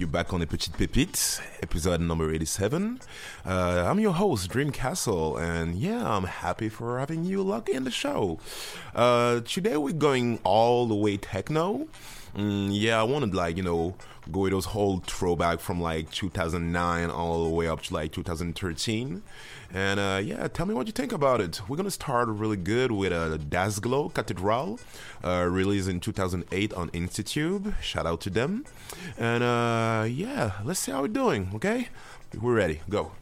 you're back on the Petite Pépite, episode number 87. Uh, I'm your host, Dream Castle, and yeah, I'm happy for having you lock in the show. Uh, today we're going all the way techno. Mm, yeah, I wanted like, you know, those whole throwback from like 2009 all the way up to like 2013. And uh, yeah, tell me what you think about it. We're gonna start really good with uh, Dasglow Cathedral, uh, released in 2008 on Institute. Shout out to them. And uh, yeah, let's see how we're doing. Okay, we're ready. Go.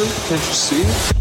Can't you see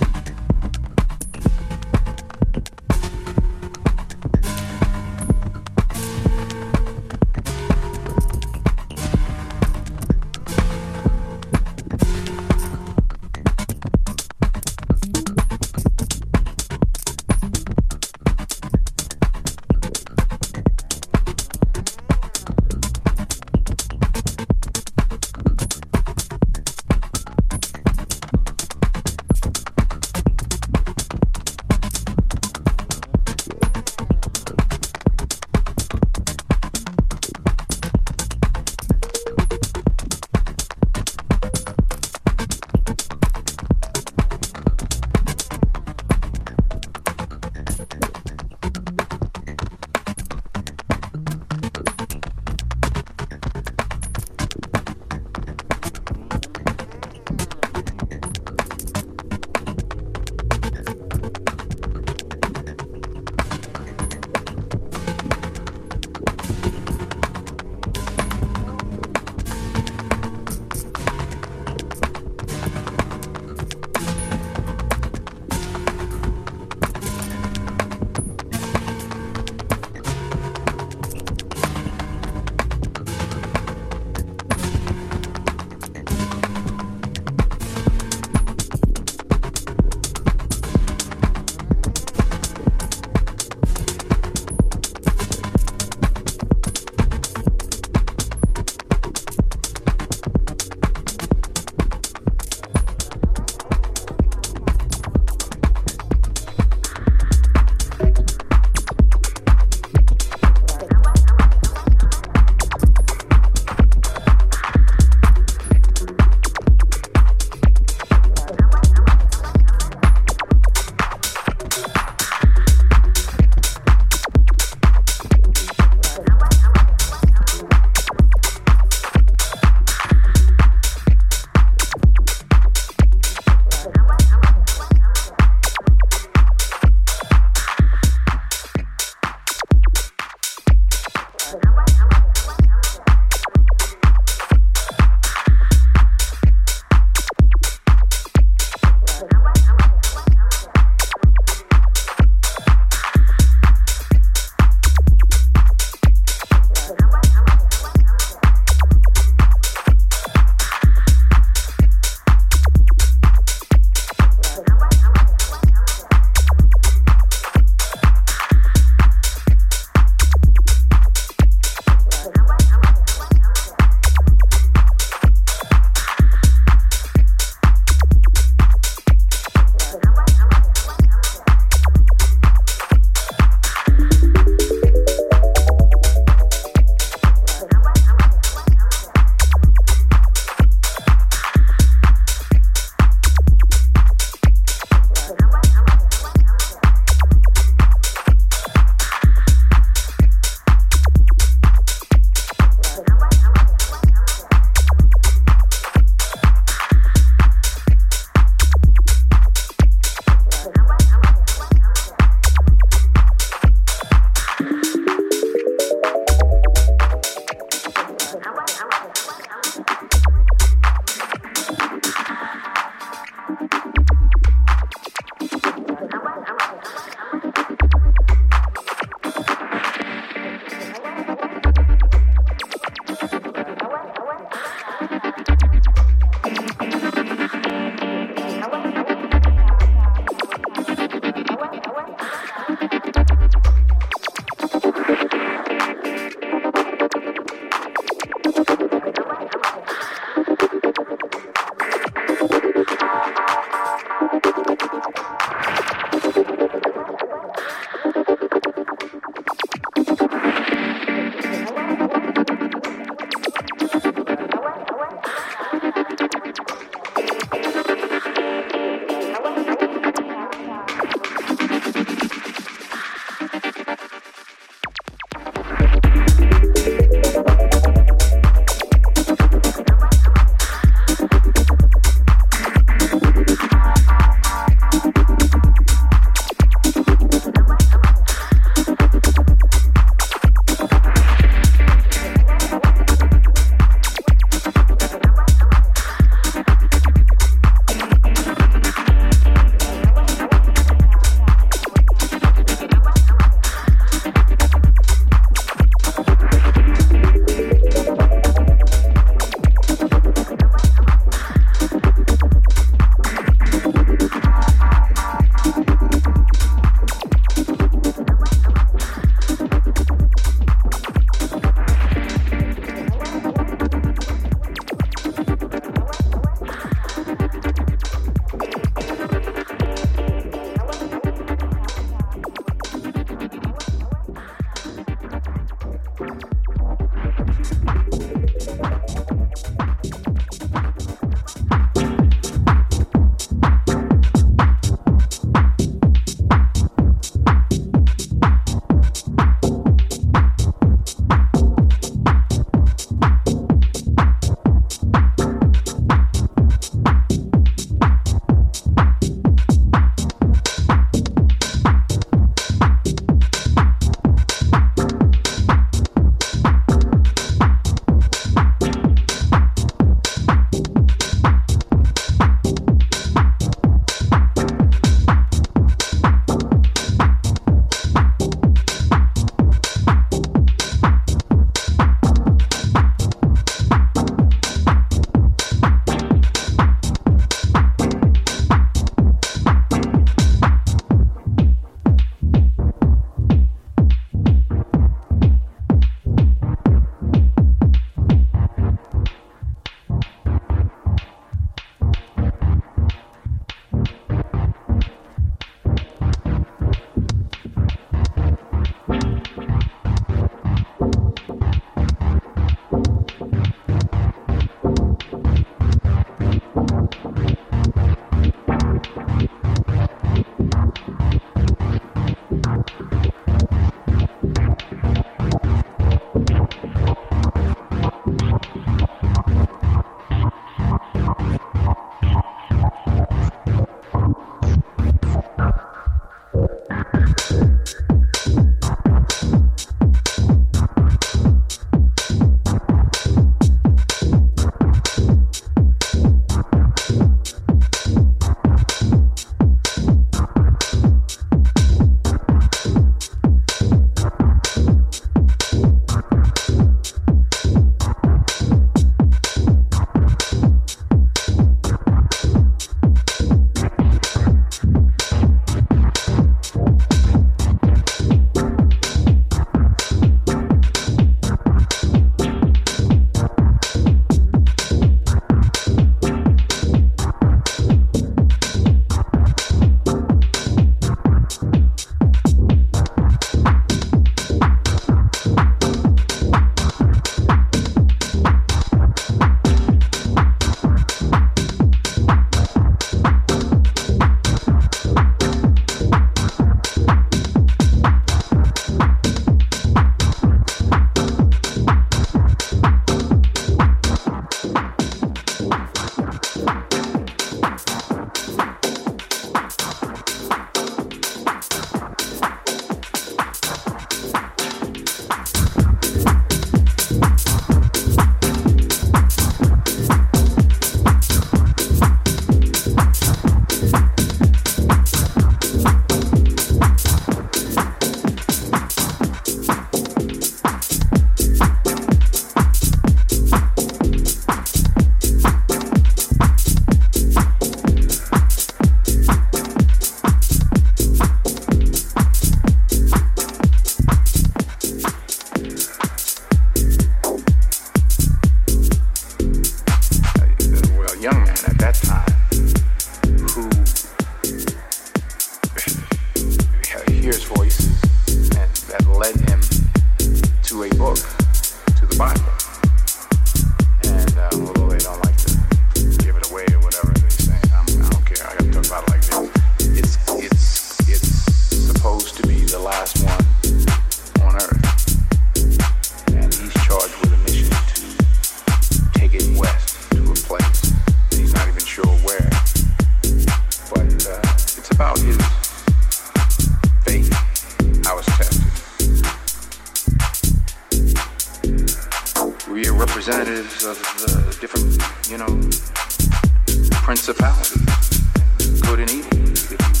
good and evil,